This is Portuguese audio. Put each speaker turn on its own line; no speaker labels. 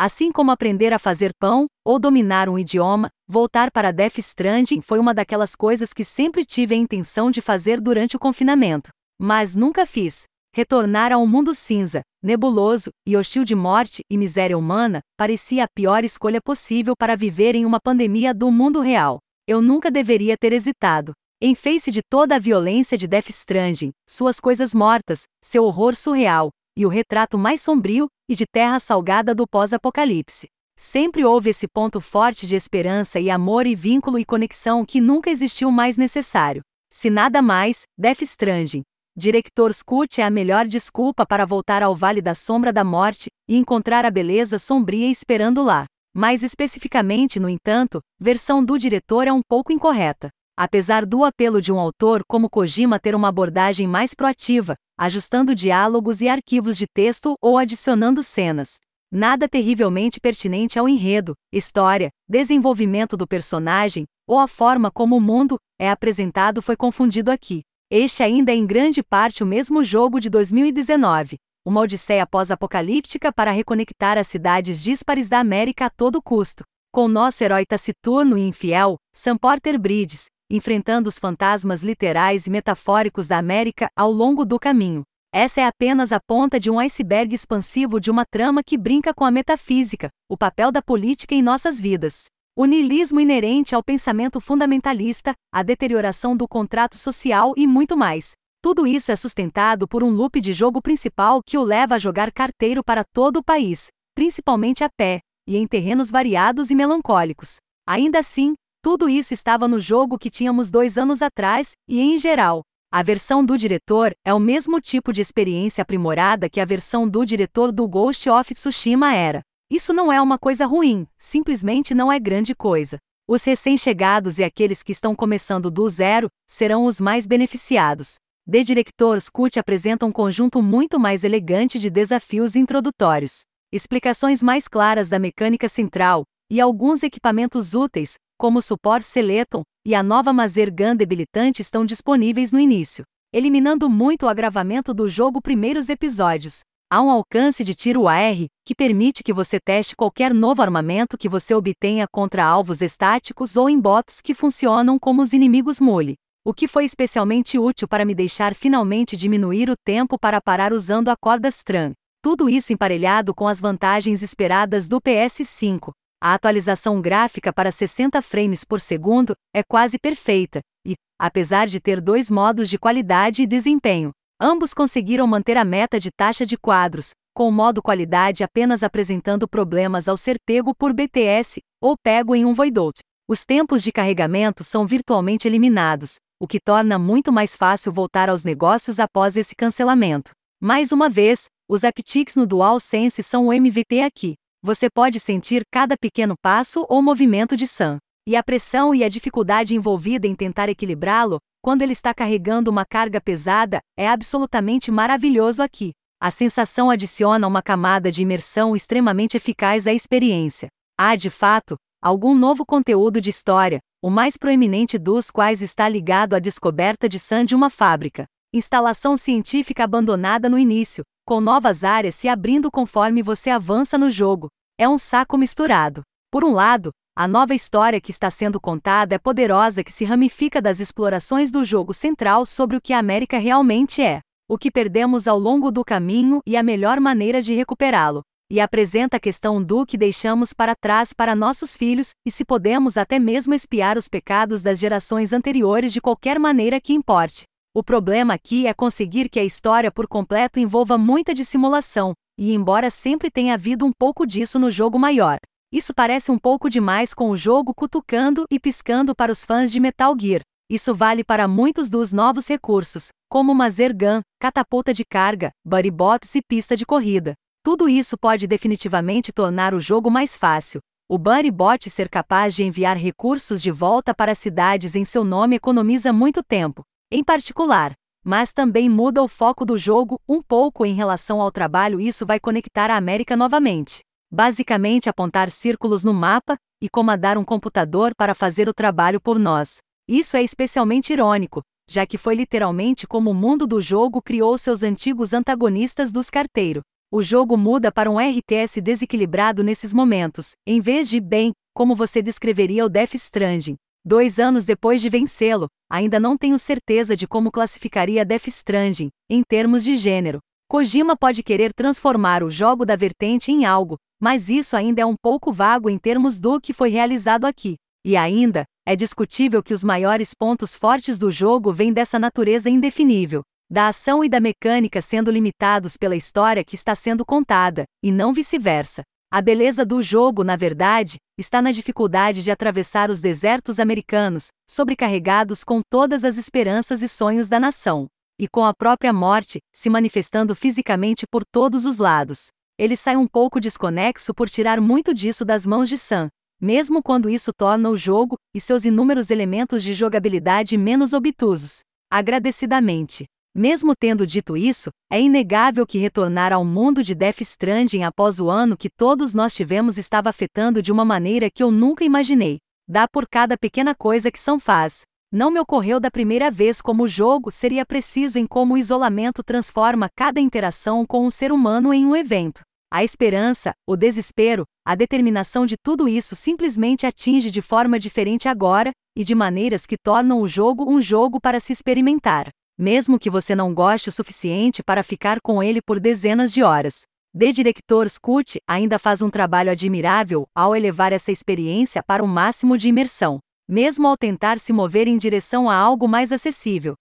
Assim como aprender a fazer pão, ou dominar um idioma, voltar para Death Stranding foi uma daquelas coisas que sempre tive a intenção de fazer durante o confinamento. Mas nunca fiz. Retornar a um mundo cinza, nebuloso e hostil de morte e miséria humana parecia a pior escolha possível para viver em uma pandemia do mundo real. Eu nunca deveria ter hesitado. Em face de toda a violência de Death Stranding, suas coisas mortas, seu horror surreal, e o retrato mais sombrio e de terra salgada do pós-apocalipse. Sempre houve esse ponto forte de esperança e amor e vínculo e conexão que nunca existiu mais necessário. Se nada mais, Death Stranding, Director Scott é a melhor desculpa para voltar ao Vale da Sombra da Morte e encontrar a beleza sombria esperando lá. Mais especificamente, no entanto, versão do diretor é um pouco incorreta. Apesar do apelo de um autor como Kojima ter uma abordagem mais proativa, ajustando diálogos e arquivos de texto ou adicionando cenas. Nada terrivelmente pertinente ao enredo, história, desenvolvimento do personagem ou a forma como o mundo é apresentado foi confundido aqui. Este ainda é em grande parte o mesmo jogo de 2019, uma odisseia pós-apocalíptica para reconectar as cidades díspares da América a todo custo, com nosso herói taciturno e infiel, Sam Porter Bridges, enfrentando os fantasmas literais e metafóricos da América ao longo do caminho. Essa é apenas a ponta de um iceberg expansivo de uma trama que brinca com a metafísica, o papel da política em nossas vidas o niilismo inerente ao pensamento fundamentalista, a deterioração do contrato social e muito mais. Tudo isso é sustentado por um loop de jogo principal que o leva a jogar carteiro para todo o país, principalmente a pé, e em terrenos variados e melancólicos. Ainda assim, tudo isso estava no jogo que tínhamos dois anos atrás, e em geral, a versão do diretor é o mesmo tipo de experiência aprimorada que a versão do diretor do Ghost of Tsushima era. Isso não é uma coisa ruim, simplesmente não é grande coisa. Os recém-chegados e aqueles que estão começando do zero serão os mais beneficiados. The Directors Cut apresenta um conjunto muito mais elegante de desafios introdutórios, explicações mais claras da mecânica central e alguns equipamentos úteis, como o suporte Seleton e a nova Mazer Gun debilitante estão disponíveis no início, eliminando muito o agravamento do jogo primeiros episódios, Há um alcance de tiro AR, que permite que você teste qualquer novo armamento que você obtenha contra alvos estáticos ou em bots que funcionam como os inimigos mole. O que foi especialmente útil para me deixar finalmente diminuir o tempo para parar usando a corda Stran. Tudo isso emparelhado com as vantagens esperadas do PS5. A atualização gráfica para 60 frames por segundo é quase perfeita, e, apesar de ter dois modos de qualidade e desempenho, Ambos conseguiram manter a meta de taxa de quadros, com o modo qualidade apenas apresentando problemas ao ser pego por BTS ou pego em um voidout. Os tempos de carregamento são virtualmente eliminados, o que torna muito mais fácil voltar aos negócios após esse cancelamento. Mais uma vez, os aptics no DualSense são o MVP aqui. Você pode sentir cada pequeno passo ou movimento de Sam. E a pressão e a dificuldade envolvida em tentar equilibrá-lo quando ele está carregando uma carga pesada, é absolutamente maravilhoso aqui. A sensação adiciona uma camada de imersão extremamente eficaz à experiência. Há, de fato, algum novo conteúdo de história, o mais proeminente dos quais está ligado à descoberta de Sam de uma fábrica. Instalação científica abandonada no início, com novas áreas se abrindo conforme você avança no jogo. É um saco misturado. Por um lado, a nova história que está sendo contada é poderosa que se ramifica das explorações do jogo central sobre o que a América realmente é, o que perdemos ao longo do caminho e a melhor maneira de recuperá-lo. E apresenta a questão do que deixamos para trás para nossos filhos e se podemos até mesmo espiar os pecados das gerações anteriores de qualquer maneira que importe. O problema aqui é conseguir que a história por completo envolva muita dissimulação, e embora sempre tenha havido um pouco disso no jogo maior, isso parece um pouco demais com o jogo cutucando e piscando para os fãs de Metal Gear. Isso vale para muitos dos novos recursos, como uma Zergun, catapulta de carga, buddy bots e pista de corrida. Tudo isso pode definitivamente tornar o jogo mais fácil. O Buddy Bot ser capaz de enviar recursos de volta para cidades em seu nome economiza muito tempo, em particular, mas também muda o foco do jogo um pouco em relação ao trabalho. Isso vai conectar a América novamente. Basicamente apontar círculos no mapa e comandar um computador para fazer o trabalho por nós. Isso é especialmente irônico, já que foi literalmente como o mundo do jogo criou seus antigos antagonistas dos carteiro. O jogo muda para um RTS desequilibrado nesses momentos, em vez de, bem, como você descreveria o Death Stranding. Dois anos depois de vencê-lo, ainda não tenho certeza de como classificaria Death Stranding, em termos de gênero. Kojima pode querer transformar o jogo da vertente em algo, mas isso ainda é um pouco vago em termos do que foi realizado aqui. E ainda, é discutível que os maiores pontos fortes do jogo vêm dessa natureza indefinível, da ação e da mecânica sendo limitados pela história que está sendo contada, e não vice-versa. A beleza do jogo, na verdade, está na dificuldade de atravessar os desertos americanos, sobrecarregados com todas as esperanças e sonhos da nação, e com a própria morte se manifestando fisicamente por todos os lados. Ele sai um pouco desconexo por tirar muito disso das mãos de Sam, mesmo quando isso torna o jogo e seus inúmeros elementos de jogabilidade menos obtusos. Agradecidamente. Mesmo tendo dito isso, é inegável que retornar ao mundo de Death Stranding após o ano que todos nós tivemos estava afetando de uma maneira que eu nunca imaginei. Dá por cada pequena coisa que são faz. Não me ocorreu da primeira vez como o jogo seria preciso em como o isolamento transforma cada interação com um ser humano em um evento. A esperança, o desespero, a determinação de tudo isso simplesmente atinge de forma diferente agora, e de maneiras que tornam o jogo um jogo para se experimentar, mesmo que você não goste o suficiente para ficar com ele por dezenas de horas. The Director's Cut ainda faz um trabalho admirável ao elevar essa experiência para o máximo de imersão, mesmo ao tentar se mover em direção a algo mais acessível.